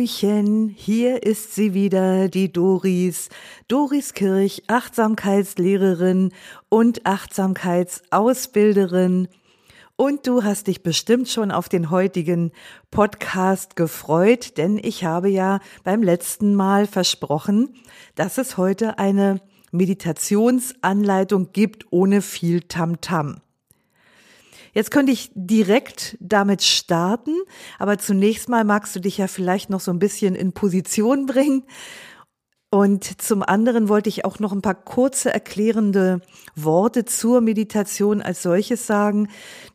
Hallöchen, hier ist sie wieder, die Doris. Doris Kirch, Achtsamkeitslehrerin und Achtsamkeitsausbilderin. Und du hast dich bestimmt schon auf den heutigen Podcast gefreut, denn ich habe ja beim letzten Mal versprochen, dass es heute eine Meditationsanleitung gibt ohne viel Tamtam. -Tam. Jetzt könnte ich direkt damit starten, aber zunächst mal magst du dich ja vielleicht noch so ein bisschen in Position bringen. Und zum anderen wollte ich auch noch ein paar kurze erklärende Worte zur Meditation als solches sagen.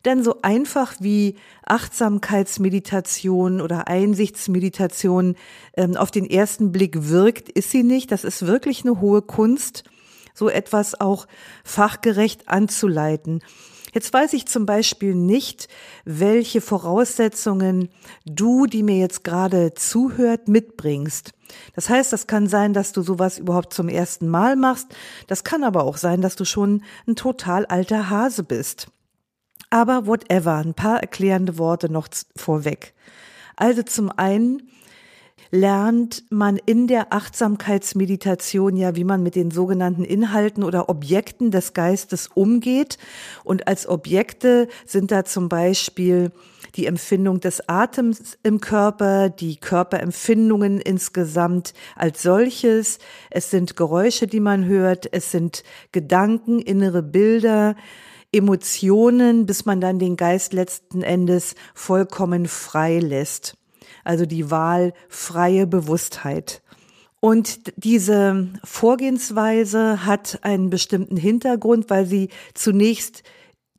Denn so einfach wie Achtsamkeitsmeditation oder Einsichtsmeditation ähm, auf den ersten Blick wirkt, ist sie nicht. Das ist wirklich eine hohe Kunst, so etwas auch fachgerecht anzuleiten. Jetzt weiß ich zum Beispiel nicht, welche Voraussetzungen du, die mir jetzt gerade zuhört, mitbringst. Das heißt, das kann sein, dass du sowas überhaupt zum ersten Mal machst. Das kann aber auch sein, dass du schon ein total alter Hase bist. Aber whatever, ein paar erklärende Worte noch vorweg. Also zum einen lernt man in der Achtsamkeitsmeditation ja, wie man mit den sogenannten Inhalten oder Objekten des Geistes umgeht. Und als Objekte sind da zum Beispiel die Empfindung des Atems im Körper, die Körperempfindungen insgesamt als solches. Es sind Geräusche, die man hört. Es sind Gedanken, innere Bilder. Emotionen, bis man dann den Geist letzten Endes vollkommen frei lässt also die wahlfreie Bewusstheit. Und diese Vorgehensweise hat einen bestimmten Hintergrund, weil sie zunächst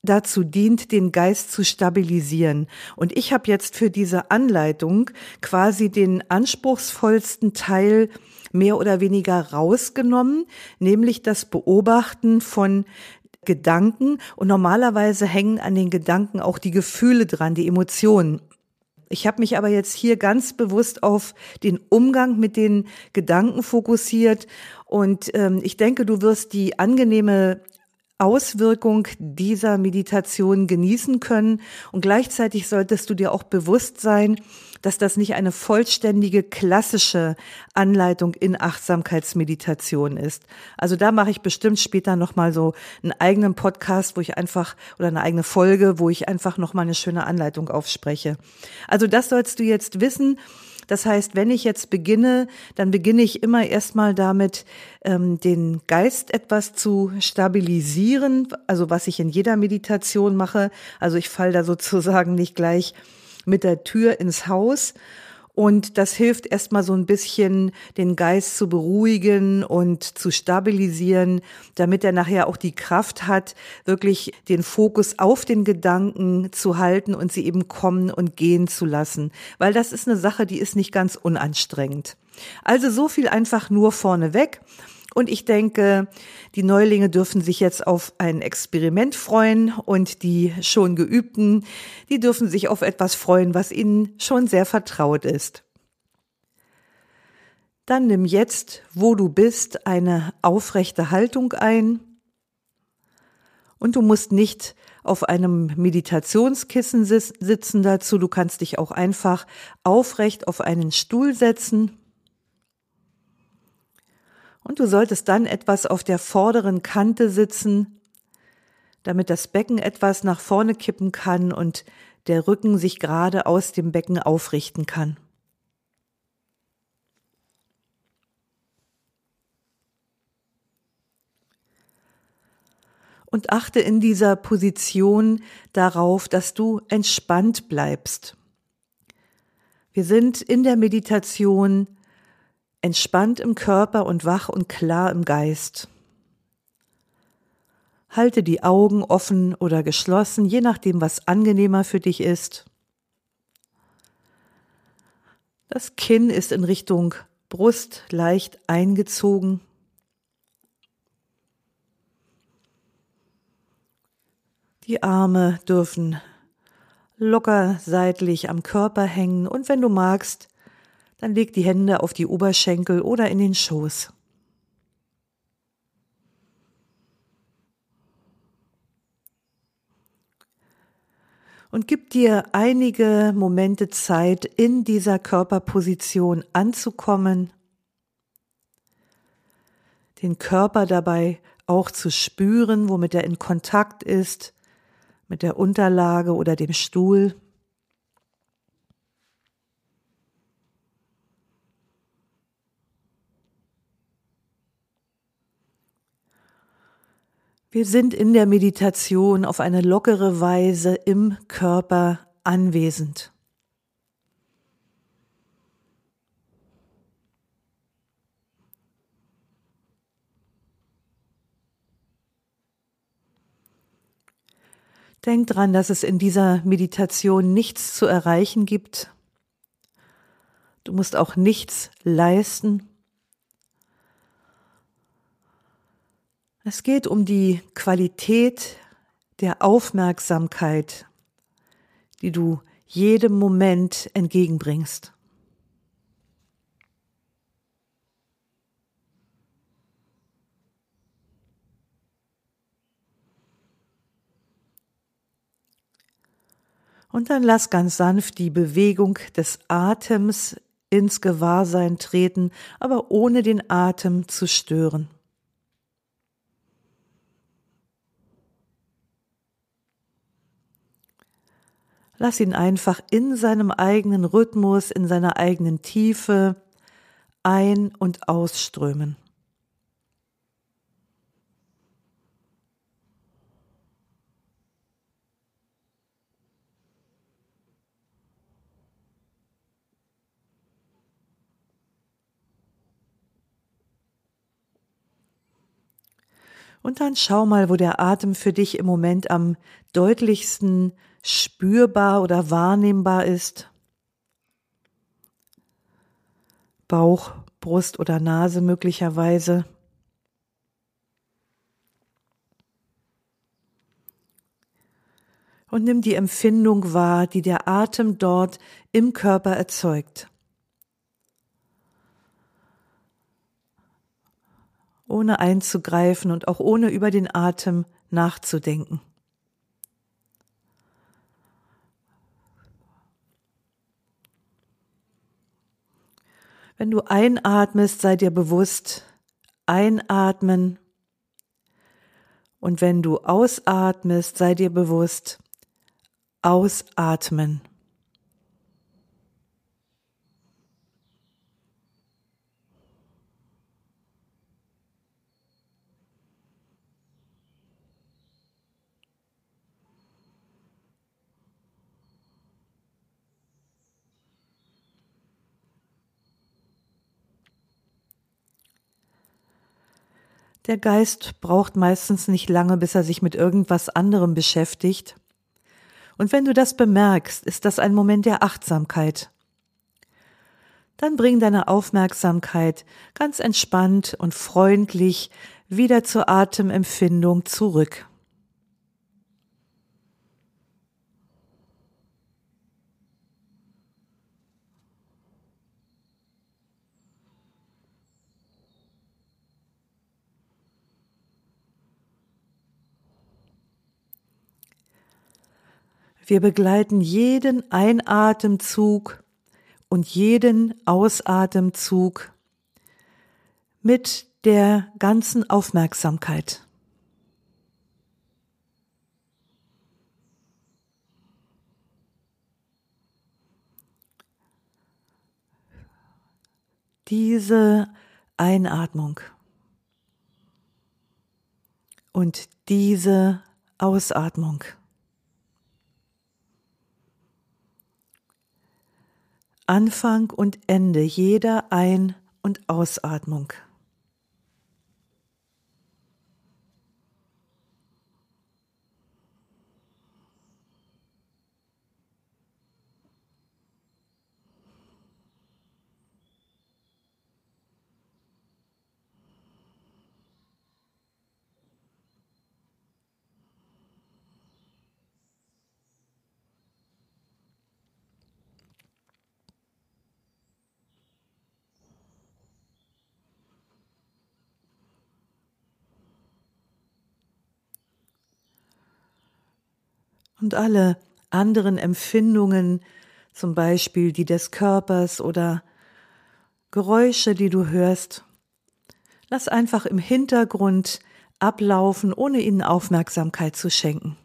dazu dient, den Geist zu stabilisieren. Und ich habe jetzt für diese Anleitung quasi den anspruchsvollsten Teil mehr oder weniger rausgenommen, nämlich das Beobachten von Gedanken. Und normalerweise hängen an den Gedanken auch die Gefühle dran, die Emotionen. Ich habe mich aber jetzt hier ganz bewusst auf den Umgang mit den Gedanken fokussiert. Und ähm, ich denke, du wirst die angenehme Auswirkung dieser Meditation genießen können. Und gleichzeitig solltest du dir auch bewusst sein, dass das nicht eine vollständige klassische Anleitung in Achtsamkeitsmeditation ist. Also da mache ich bestimmt später nochmal so einen eigenen Podcast, wo ich einfach, oder eine eigene Folge, wo ich einfach nochmal eine schöne Anleitung aufspreche. Also das sollst du jetzt wissen. Das heißt, wenn ich jetzt beginne, dann beginne ich immer erstmal damit, ähm, den Geist etwas zu stabilisieren, also was ich in jeder Meditation mache. Also ich falle da sozusagen nicht gleich mit der Tür ins Haus, und das hilft erstmal so ein bisschen, den Geist zu beruhigen und zu stabilisieren, damit er nachher auch die Kraft hat, wirklich den Fokus auf den Gedanken zu halten und sie eben kommen und gehen zu lassen. Weil das ist eine Sache, die ist nicht ganz unanstrengend. Also so viel einfach nur vorneweg. Und ich denke, die Neulinge dürfen sich jetzt auf ein Experiment freuen und die schon geübten, die dürfen sich auf etwas freuen, was ihnen schon sehr vertraut ist. Dann nimm jetzt, wo du bist, eine aufrechte Haltung ein. Und du musst nicht auf einem Meditationskissen sitzen dazu. Du kannst dich auch einfach aufrecht auf einen Stuhl setzen. Und du solltest dann etwas auf der vorderen Kante sitzen, damit das Becken etwas nach vorne kippen kann und der Rücken sich gerade aus dem Becken aufrichten kann. Und achte in dieser Position darauf, dass du entspannt bleibst. Wir sind in der Meditation entspannt im Körper und wach und klar im Geist. Halte die Augen offen oder geschlossen, je nachdem, was angenehmer für dich ist. Das Kinn ist in Richtung Brust leicht eingezogen. Die Arme dürfen locker seitlich am Körper hängen und wenn du magst, dann leg die Hände auf die Oberschenkel oder in den Schoß. Und gib dir einige Momente Zeit, in dieser Körperposition anzukommen, den Körper dabei auch zu spüren, womit er in Kontakt ist, mit der Unterlage oder dem Stuhl. Wir sind in der Meditation auf eine lockere Weise im Körper anwesend. Denk dran, dass es in dieser Meditation nichts zu erreichen gibt. Du musst auch nichts leisten. Es geht um die Qualität der Aufmerksamkeit, die du jedem Moment entgegenbringst. Und dann lass ganz sanft die Bewegung des Atems ins Gewahrsein treten, aber ohne den Atem zu stören. Lass ihn einfach in seinem eigenen Rhythmus, in seiner eigenen Tiefe ein- und ausströmen. Und dann schau mal, wo der Atem für dich im Moment am deutlichsten spürbar oder wahrnehmbar ist. Bauch, Brust oder Nase möglicherweise. Und nimm die Empfindung wahr, die der Atem dort im Körper erzeugt. Ohne einzugreifen und auch ohne über den Atem nachzudenken. Wenn du einatmest, sei dir bewusst, einatmen. Und wenn du ausatmest, sei dir bewusst, ausatmen. Der Geist braucht meistens nicht lange, bis er sich mit irgendwas anderem beschäftigt. Und wenn du das bemerkst, ist das ein Moment der Achtsamkeit. Dann bring deine Aufmerksamkeit ganz entspannt und freundlich wieder zur Atemempfindung zurück. Wir begleiten jeden Einatemzug und jeden Ausatemzug mit der ganzen Aufmerksamkeit. Diese Einatmung und diese Ausatmung. Anfang und Ende jeder Ein- und Ausatmung. Und alle anderen Empfindungen, zum Beispiel die des Körpers oder Geräusche, die du hörst, lass einfach im Hintergrund ablaufen, ohne ihnen Aufmerksamkeit zu schenken.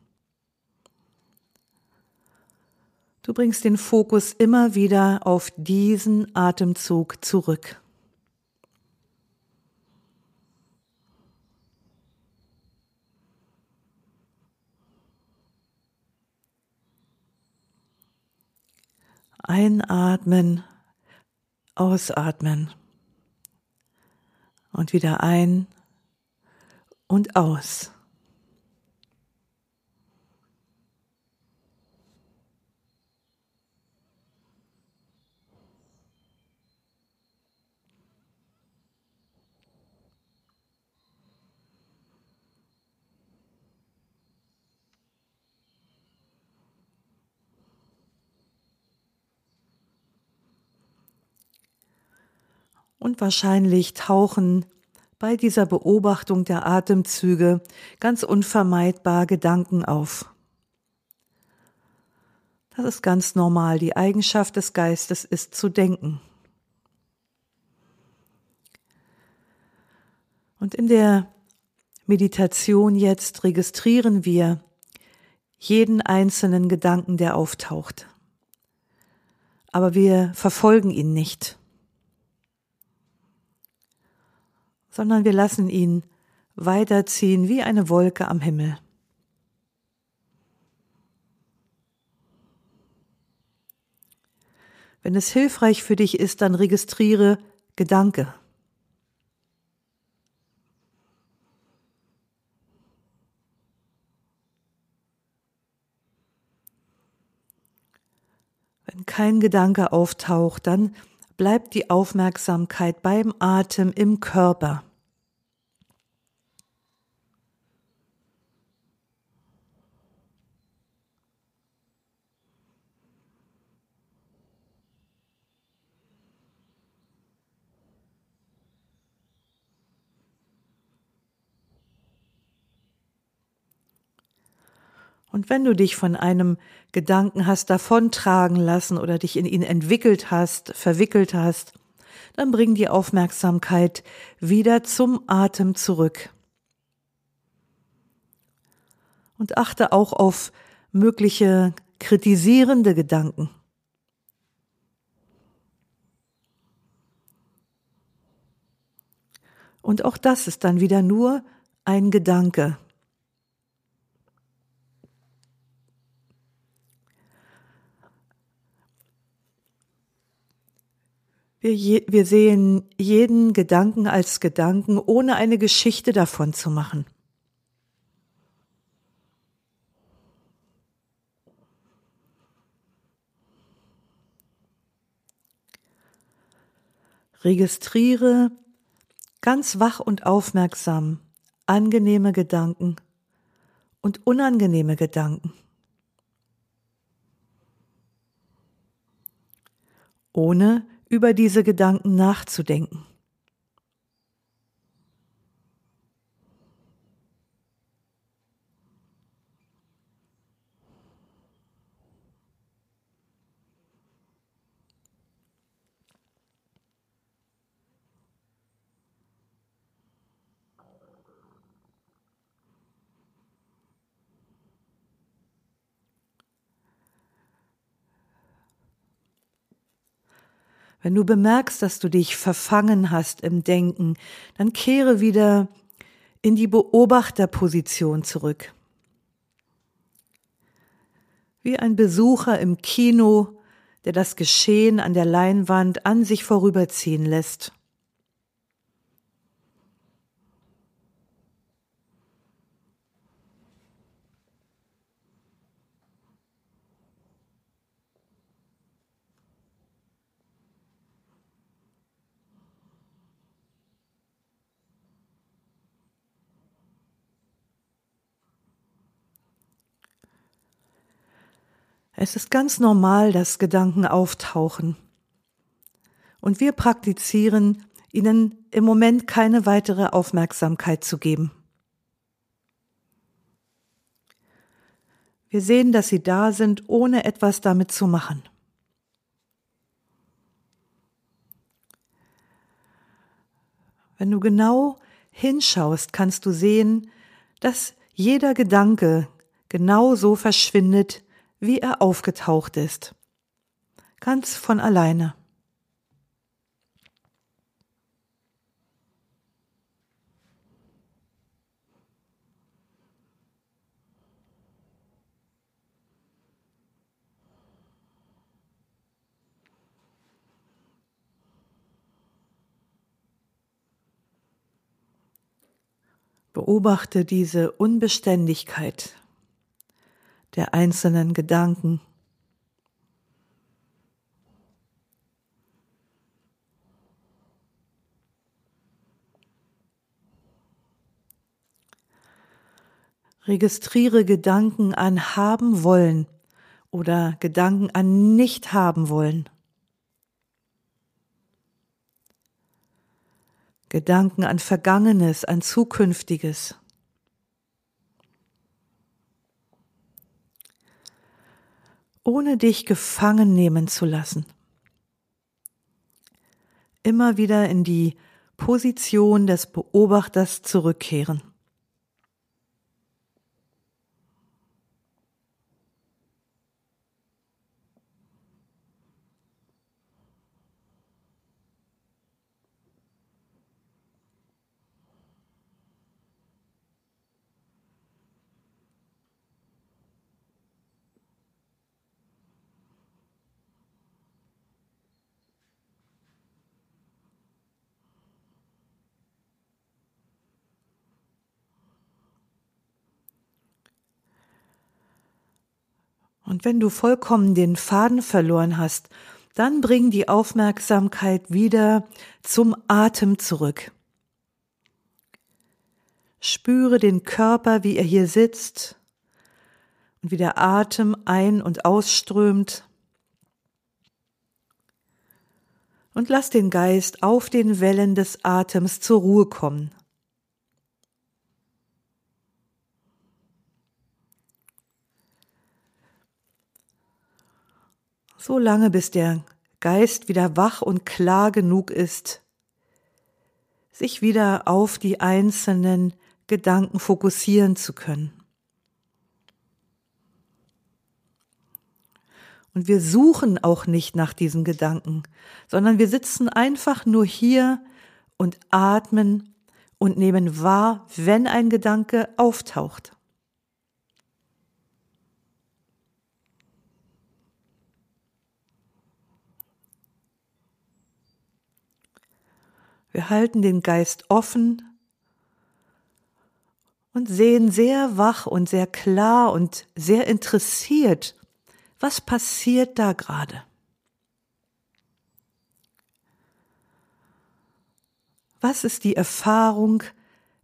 Du bringst den Fokus immer wieder auf diesen Atemzug zurück. Einatmen, ausatmen und wieder ein und aus. Und wahrscheinlich tauchen bei dieser Beobachtung der Atemzüge ganz unvermeidbar Gedanken auf. Das ist ganz normal. Die Eigenschaft des Geistes ist zu denken. Und in der Meditation jetzt registrieren wir jeden einzelnen Gedanken, der auftaucht. Aber wir verfolgen ihn nicht. Sondern wir lassen ihn weiterziehen wie eine Wolke am Himmel. Wenn es hilfreich für dich ist, dann registriere Gedanke. Wenn kein Gedanke auftaucht, dann bleibt die Aufmerksamkeit beim Atem im Körper. Und wenn du dich von einem Gedanken hast davontragen lassen oder dich in ihn entwickelt hast, verwickelt hast, dann bring die Aufmerksamkeit wieder zum Atem zurück. Und achte auch auf mögliche kritisierende Gedanken. Und auch das ist dann wieder nur ein Gedanke. Wir, je, wir sehen jeden Gedanken als Gedanken, ohne eine Geschichte davon zu machen. Registriere ganz wach und aufmerksam angenehme Gedanken und unangenehme Gedanken. Ohne über diese Gedanken nachzudenken. Wenn du bemerkst, dass du dich verfangen hast im Denken, dann kehre wieder in die Beobachterposition zurück. Wie ein Besucher im Kino, der das Geschehen an der Leinwand an sich vorüberziehen lässt. Es ist ganz normal, dass Gedanken auftauchen. Und wir praktizieren, ihnen im Moment keine weitere Aufmerksamkeit zu geben. Wir sehen, dass sie da sind, ohne etwas damit zu machen. Wenn du genau hinschaust, kannst du sehen, dass jeder Gedanke genau so verschwindet, wie er aufgetaucht ist. Ganz von alleine. Beobachte diese Unbeständigkeit der einzelnen Gedanken. Registriere Gedanken an haben wollen oder Gedanken an nicht haben wollen. Gedanken an Vergangenes, an Zukünftiges. Ohne dich gefangen nehmen zu lassen. Immer wieder in die Position des Beobachters zurückkehren. Wenn du vollkommen den Faden verloren hast, dann bring die Aufmerksamkeit wieder zum Atem zurück. Spüre den Körper, wie er hier sitzt und wie der Atem ein- und ausströmt. Und lass den Geist auf den Wellen des Atems zur Ruhe kommen. So lange bis der Geist wieder wach und klar genug ist, sich wieder auf die einzelnen Gedanken fokussieren zu können. Und wir suchen auch nicht nach diesen Gedanken, sondern wir sitzen einfach nur hier und atmen und nehmen wahr, wenn ein Gedanke auftaucht. Wir halten den Geist offen und sehen sehr wach und sehr klar und sehr interessiert, was passiert da gerade. Was ist die Erfahrung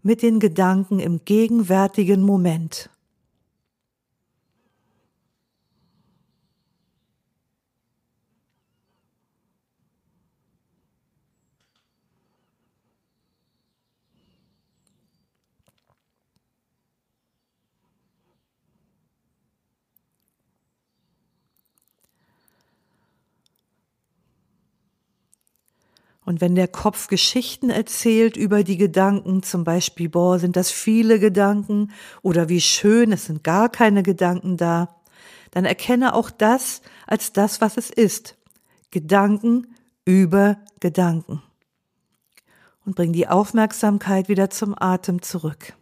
mit den Gedanken im gegenwärtigen Moment? Und wenn der Kopf Geschichten erzählt über die Gedanken, zum Beispiel, boah, sind das viele Gedanken oder wie schön, es sind gar keine Gedanken da, dann erkenne auch das als das, was es ist. Gedanken über Gedanken. Und bring die Aufmerksamkeit wieder zum Atem zurück.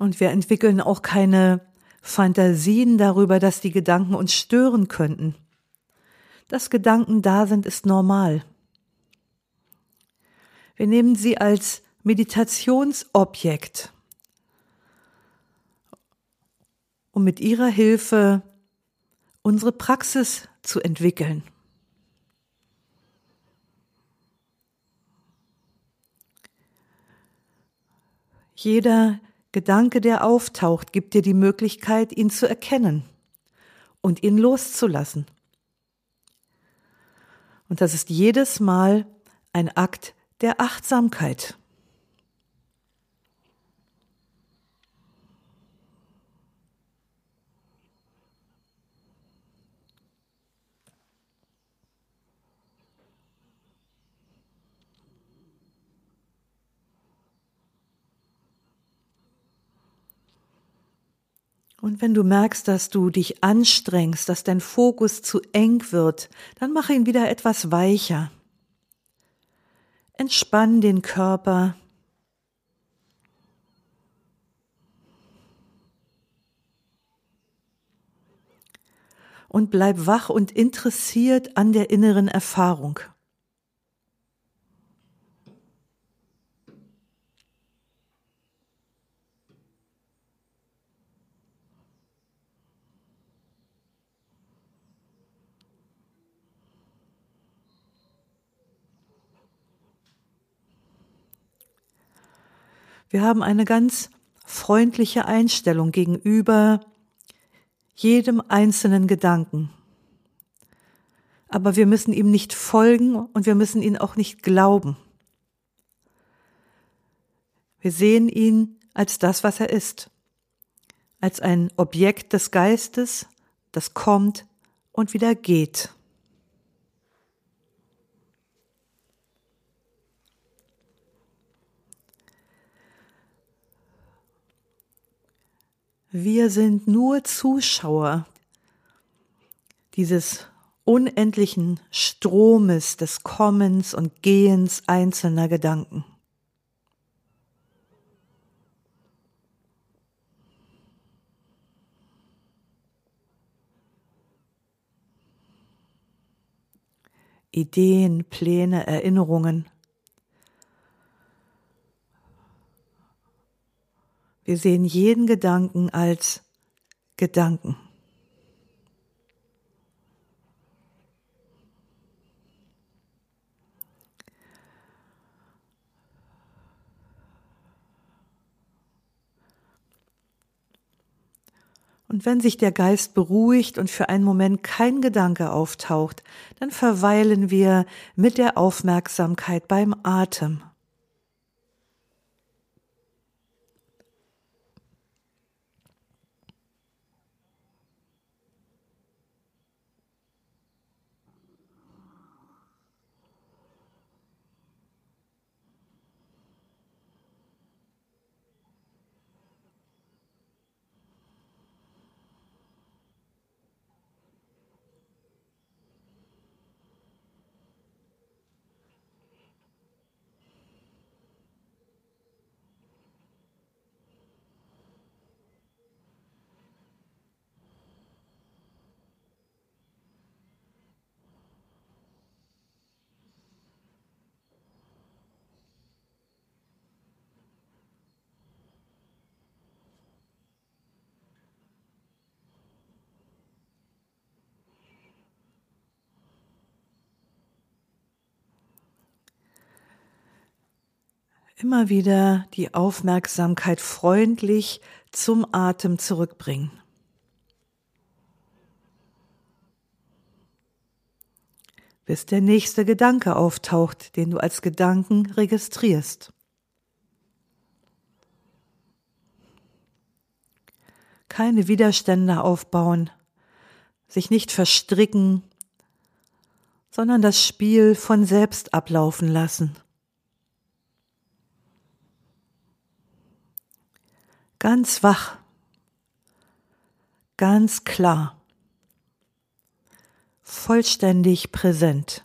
Und wir entwickeln auch keine Fantasien darüber, dass die Gedanken uns stören könnten. Dass Gedanken da sind, ist normal. Wir nehmen sie als Meditationsobjekt, um mit ihrer Hilfe unsere Praxis zu entwickeln. Jeder Gedanke, der auftaucht, gibt dir die Möglichkeit, ihn zu erkennen und ihn loszulassen. Und das ist jedes Mal ein Akt der Achtsamkeit. Und wenn du merkst, dass du dich anstrengst, dass dein Fokus zu eng wird, dann mach ihn wieder etwas weicher. Entspann den Körper. Und bleib wach und interessiert an der inneren Erfahrung. Wir haben eine ganz freundliche Einstellung gegenüber jedem einzelnen Gedanken. Aber wir müssen ihm nicht folgen und wir müssen ihn auch nicht glauben. Wir sehen ihn als das, was er ist, als ein Objekt des Geistes, das kommt und wieder geht. Wir sind nur Zuschauer dieses unendlichen Stromes des Kommens und Gehens einzelner Gedanken. Ideen, Pläne, Erinnerungen – Wir sehen jeden Gedanken als Gedanken. Und wenn sich der Geist beruhigt und für einen Moment kein Gedanke auftaucht, dann verweilen wir mit der Aufmerksamkeit beim Atem. Immer wieder die Aufmerksamkeit freundlich zum Atem zurückbringen. Bis der nächste Gedanke auftaucht, den du als Gedanken registrierst. Keine Widerstände aufbauen, sich nicht verstricken, sondern das Spiel von selbst ablaufen lassen. Ganz wach, ganz klar, vollständig präsent.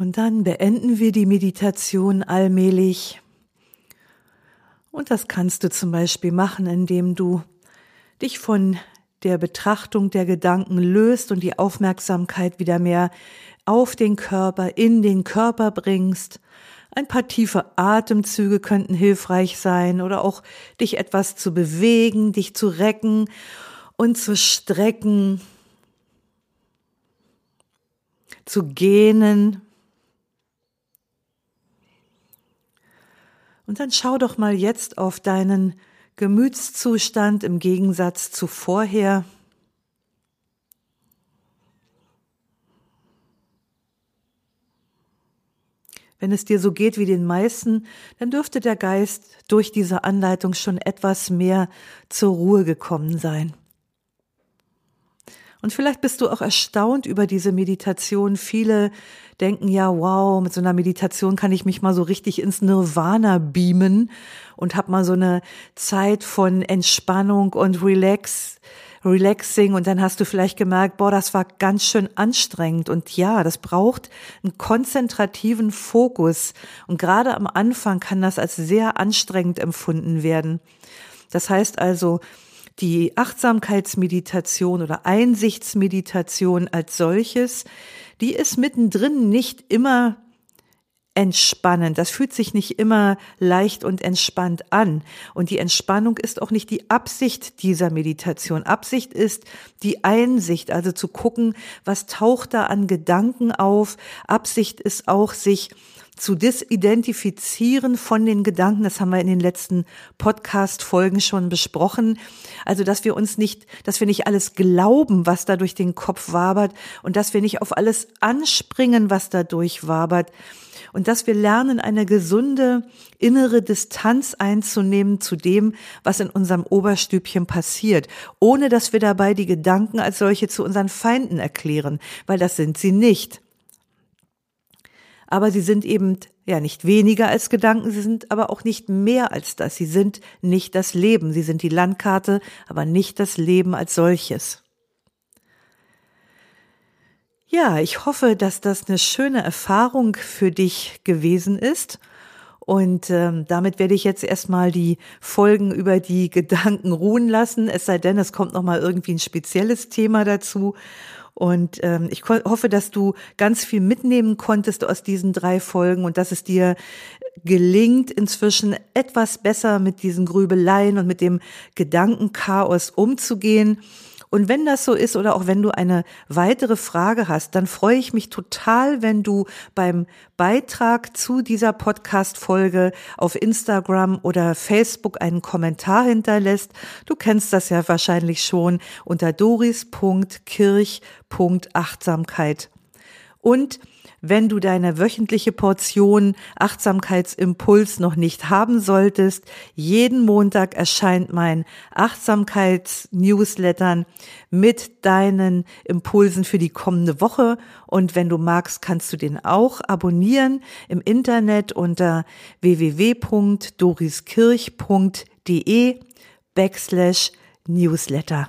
Und dann beenden wir die Meditation allmählich. Und das kannst du zum Beispiel machen, indem du dich von der Betrachtung der Gedanken löst und die Aufmerksamkeit wieder mehr auf den Körper, in den Körper bringst. Ein paar tiefe Atemzüge könnten hilfreich sein oder auch dich etwas zu bewegen, dich zu recken und zu strecken, zu gähnen. Und dann schau doch mal jetzt auf deinen Gemütszustand im Gegensatz zu vorher. Wenn es dir so geht wie den meisten, dann dürfte der Geist durch diese Anleitung schon etwas mehr zur Ruhe gekommen sein. Und vielleicht bist du auch erstaunt über diese Meditation. Viele denken ja, wow, mit so einer Meditation kann ich mich mal so richtig ins Nirvana beamen und hab mal so eine Zeit von Entspannung und Relax, Relaxing und dann hast du vielleicht gemerkt, boah, das war ganz schön anstrengend und ja, das braucht einen konzentrativen Fokus und gerade am Anfang kann das als sehr anstrengend empfunden werden. Das heißt also, die Achtsamkeitsmeditation oder Einsichtsmeditation als solches, die ist mittendrin nicht immer entspannend. Das fühlt sich nicht immer leicht und entspannt an. Und die Entspannung ist auch nicht die Absicht dieser Meditation. Absicht ist die Einsicht, also zu gucken, was taucht da an Gedanken auf. Absicht ist auch, sich zu disidentifizieren von den Gedanken. Das haben wir in den letzten Podcast-Folgen schon besprochen. Also, dass wir uns nicht, dass wir nicht alles glauben, was da durch den Kopf wabert und dass wir nicht auf alles anspringen, was da durchwabert und dass wir lernen, eine gesunde innere Distanz einzunehmen zu dem, was in unserem Oberstübchen passiert, ohne dass wir dabei die Gedanken als solche zu unseren Feinden erklären, weil das sind sie nicht aber sie sind eben ja nicht weniger als Gedanken, sie sind aber auch nicht mehr als das. Sie sind nicht das Leben, sie sind die Landkarte, aber nicht das Leben als solches. Ja, ich hoffe, dass das eine schöne Erfahrung für dich gewesen ist. Und ähm, damit werde ich jetzt erstmal die Folgen über die Gedanken ruhen lassen, es sei denn, es kommt nochmal irgendwie ein spezielles Thema dazu. Und ähm, ich hoffe, dass du ganz viel mitnehmen konntest aus diesen drei Folgen und dass es dir gelingt, inzwischen etwas besser mit diesen Grübeleien und mit dem Gedankenchaos umzugehen und wenn das so ist oder auch wenn du eine weitere Frage hast, dann freue ich mich total, wenn du beim Beitrag zu dieser Podcast-Folge auf Instagram oder Facebook einen Kommentar hinterlässt. Du kennst das ja wahrscheinlich schon unter doris.kirch.achtsamkeit. Und wenn du deine wöchentliche Portion Achtsamkeitsimpuls noch nicht haben solltest, jeden Montag erscheint mein Achtsamkeits-Newslettern mit deinen Impulsen für die kommende Woche. Und wenn du magst, kannst du den auch abonnieren im Internet unter www.doriskirch.de backslash Newsletter.